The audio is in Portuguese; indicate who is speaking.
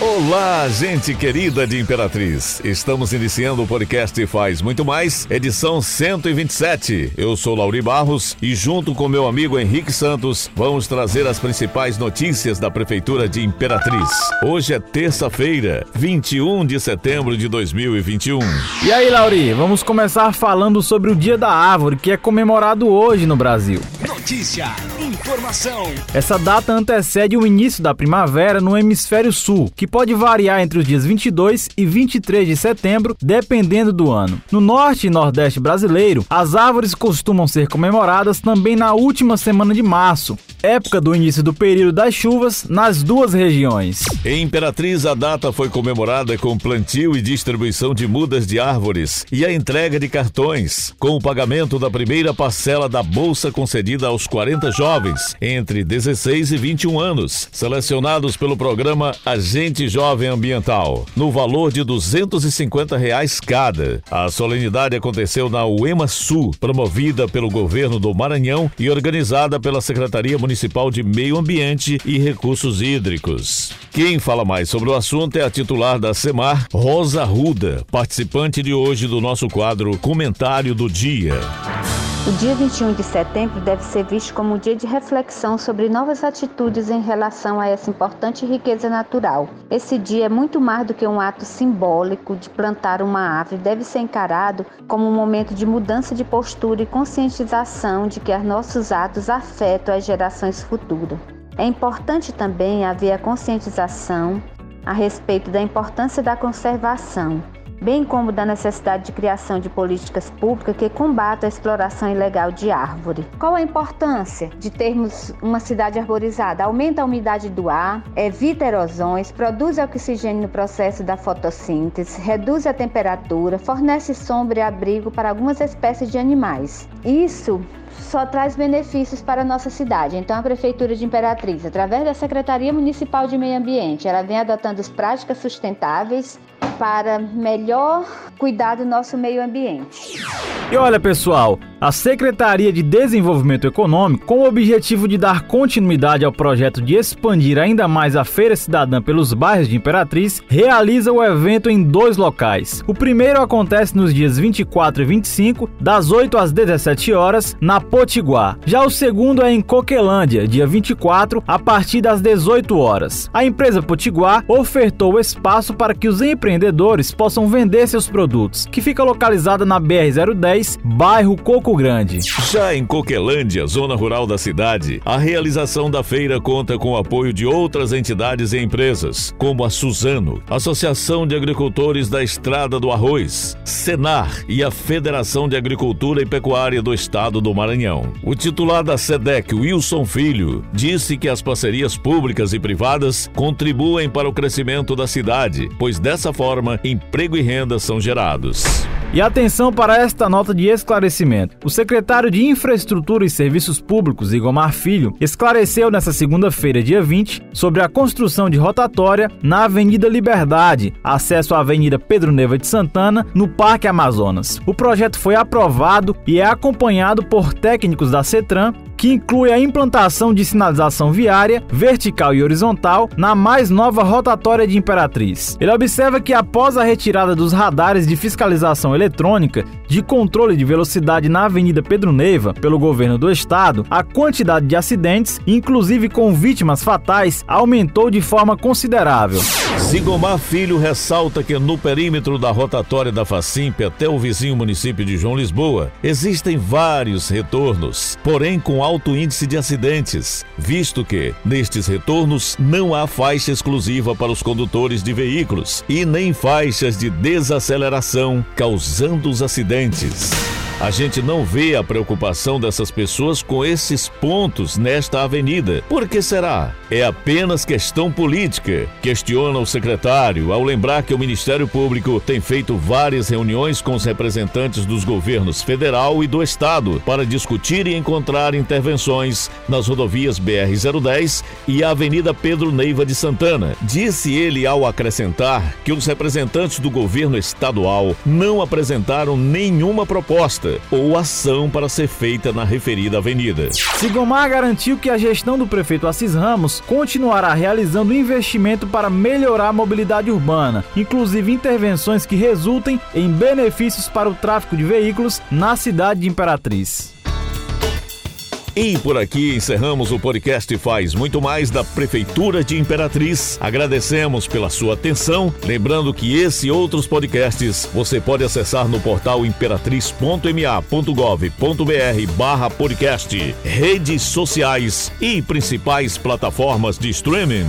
Speaker 1: Olá, gente querida de Imperatriz. Estamos iniciando o podcast Faz Muito Mais, edição 127. Eu sou Lauri Barros e, junto com meu amigo Henrique Santos, vamos trazer as principais notícias da Prefeitura de Imperatriz. Hoje é terça-feira, 21 de setembro de 2021.
Speaker 2: E aí, Lauri, vamos começar falando sobre o Dia da Árvore, que é comemorado hoje no Brasil.
Speaker 3: Notícia, informação.
Speaker 2: Essa data antecede o início da primavera no hemisfério sul, que pode variar entre os dias 22 e 23 de setembro, dependendo do ano. No norte e nordeste brasileiro, as árvores costumam ser comemoradas também na última semana de março, época do início do período das chuvas nas duas regiões.
Speaker 1: Em Imperatriz, a data foi comemorada com plantio e distribuição de mudas de árvores e a entrega de cartões, com o pagamento da primeira parcela da bolsa concedida aos 40 jovens entre 16 e 21 anos, selecionados pelo programa Agente Jovem Ambiental, no valor de 250 reais cada. A solenidade aconteceu na UEMA Sul, promovida pelo governo do Maranhão e organizada pela Secretaria Municipal de Meio Ambiente e Recursos Hídricos. Quem fala mais sobre o assunto é a titular da SEMAR, Rosa Ruda, participante de hoje do nosso quadro Comentário do Dia.
Speaker 4: O dia 21 de setembro deve ser visto como um dia de reflexão sobre novas atitudes em relação a essa importante riqueza natural. Esse dia é muito mais do que um ato simbólico de plantar uma árvore, deve ser encarado como um momento de mudança de postura e conscientização de que os nossos atos afetam as gerações futuras. É importante também haver a conscientização a respeito da importância da conservação bem como da necessidade de criação de políticas públicas que combatam a exploração ilegal de árvore. Qual a importância de termos uma cidade arborizada? Aumenta a umidade do ar, evita erosões, produz oxigênio no processo da fotossíntese, reduz a temperatura, fornece sombra e abrigo para algumas espécies de animais. Isso só traz benefícios para a nossa cidade. Então, a Prefeitura de Imperatriz, através da Secretaria Municipal de Meio Ambiente, ela vem adotando as práticas sustentáveis para melhor cuidar do nosso meio ambiente.
Speaker 2: E olha, pessoal, a Secretaria de Desenvolvimento Econômico, com o objetivo de dar continuidade ao projeto de expandir ainda mais a Feira Cidadã pelos bairros de Imperatriz, realiza o evento em dois locais. O primeiro acontece nos dias 24 e 25, das 8 às 17 horas, na Potiguar. Já o segundo é em Coquelândia, dia 24, a partir das 18 horas. A empresa Potiguar ofertou o espaço para que os empreendedores possam vender seus produtos, que fica localizada na BR-010, bairro Coco Grande.
Speaker 1: Já em Coquelândia, zona rural da cidade, a realização da feira conta com o apoio de outras entidades e empresas, como a Suzano, Associação de Agricultores da Estrada do Arroz, Senar e a Federação de Agricultura e Pecuária do Estado do Maranhão. O titular da SEDEC, Wilson Filho, disse que as parcerias públicas e privadas contribuem para o crescimento da cidade, pois dessa forma emprego e renda são gerados.
Speaker 2: E atenção para esta nota de esclarecimento. O secretário de Infraestrutura e Serviços Públicos, Igomar Filho, esclareceu nesta segunda-feira, dia 20, sobre a construção de rotatória na Avenida Liberdade, acesso à Avenida Pedro Neva de Santana, no Parque Amazonas. O projeto foi aprovado e é acompanhado por técnicos da CETRAN que inclui a implantação de sinalização viária, vertical e horizontal, na mais nova rotatória de Imperatriz. Ele observa que após a retirada dos radares de fiscalização eletrônica de controle de velocidade na Avenida Pedro Neiva pelo governo do estado, a quantidade de acidentes, inclusive com vítimas fatais, aumentou de forma considerável.
Speaker 1: Zigomar Filho ressalta que no perímetro da rotatória da Facimp até o vizinho município de João Lisboa existem vários retornos, porém com alto índice de acidentes, visto que, nestes retornos, não há faixa exclusiva para os condutores de veículos e nem faixas de desaceleração, causando os acidentes. Bandeirantes. A gente não vê a preocupação dessas pessoas com esses pontos nesta avenida. Por que será? É apenas questão política, questiona o secretário ao lembrar que o Ministério Público tem feito várias reuniões com os representantes dos governos federal e do estado para discutir e encontrar intervenções nas rodovias BR-010 e a Avenida Pedro Neiva de Santana. Disse ele ao acrescentar que os representantes do governo estadual não apresentaram nenhuma proposta pronta ou ação para ser feita na referida avenida.
Speaker 2: Sigomar garantiu que a gestão do prefeito Assis Ramos continuará realizando investimento para melhorar a mobilidade urbana, inclusive intervenções que resultem em benefícios para o tráfego de veículos na cidade de Imperatriz.
Speaker 1: E por aqui encerramos o podcast Faz Muito Mais da Prefeitura de Imperatriz. Agradecemos pela sua atenção. Lembrando que esse e outros podcasts você pode acessar no portal imperatriz.ma.gov.br barra podcast, redes sociais e principais plataformas de streaming.